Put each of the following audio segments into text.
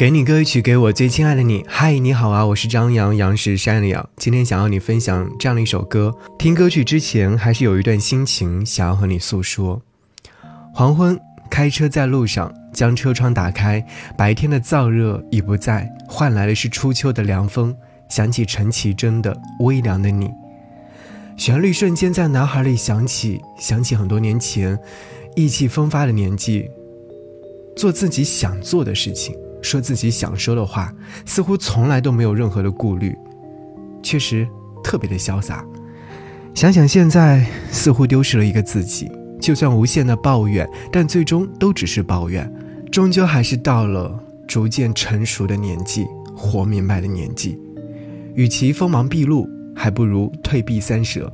给你歌曲，给我最亲爱的你。嗨，你好啊，我是张扬，杨是山的杨。今天想要你分享这样的一首歌。听歌曲之前，还是有一段心情想要和你诉说。黄昏，开车在路上，将车窗打开，白天的燥热已不在，换来的是初秋的凉风。想起陈绮贞的《微凉的你》，旋律瞬间在脑海里响起，想起很多年前，意气风发的年纪，做自己想做的事情。说自己想说的话，似乎从来都没有任何的顾虑，确实特别的潇洒。想想现在，似乎丢失了一个自己。就算无限的抱怨，但最终都只是抱怨，终究还是到了逐渐成熟的年纪，活明白的年纪。与其锋芒毕露，还不如退避三舍。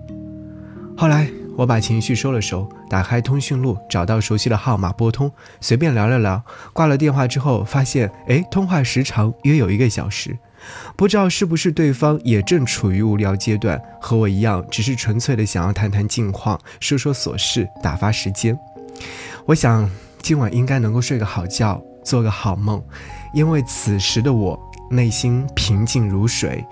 后来。我把情绪收了收，打开通讯录，找到熟悉的号码拨通，随便聊了聊。挂了电话之后，发现哎，通话时长约有一个小时。不知道是不是对方也正处于无聊阶段，和我一样，只是纯粹的想要谈谈近况，说说琐事，打发时间。我想今晚应该能够睡个好觉，做个好梦，因为此时的我内心平静如水，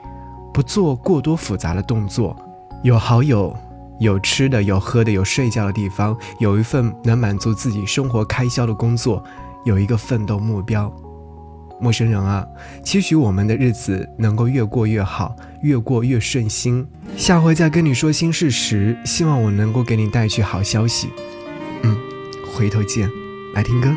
不做过多复杂的动作。有好友。有吃的，有喝的，有睡觉的地方，有一份能满足自己生活开销的工作，有一个奋斗目标。陌生人啊，期许我们的日子能够越过越好，越过越顺心。下回再跟你说心事时，希望我能够给你带去好消息。嗯，回头见，来听歌。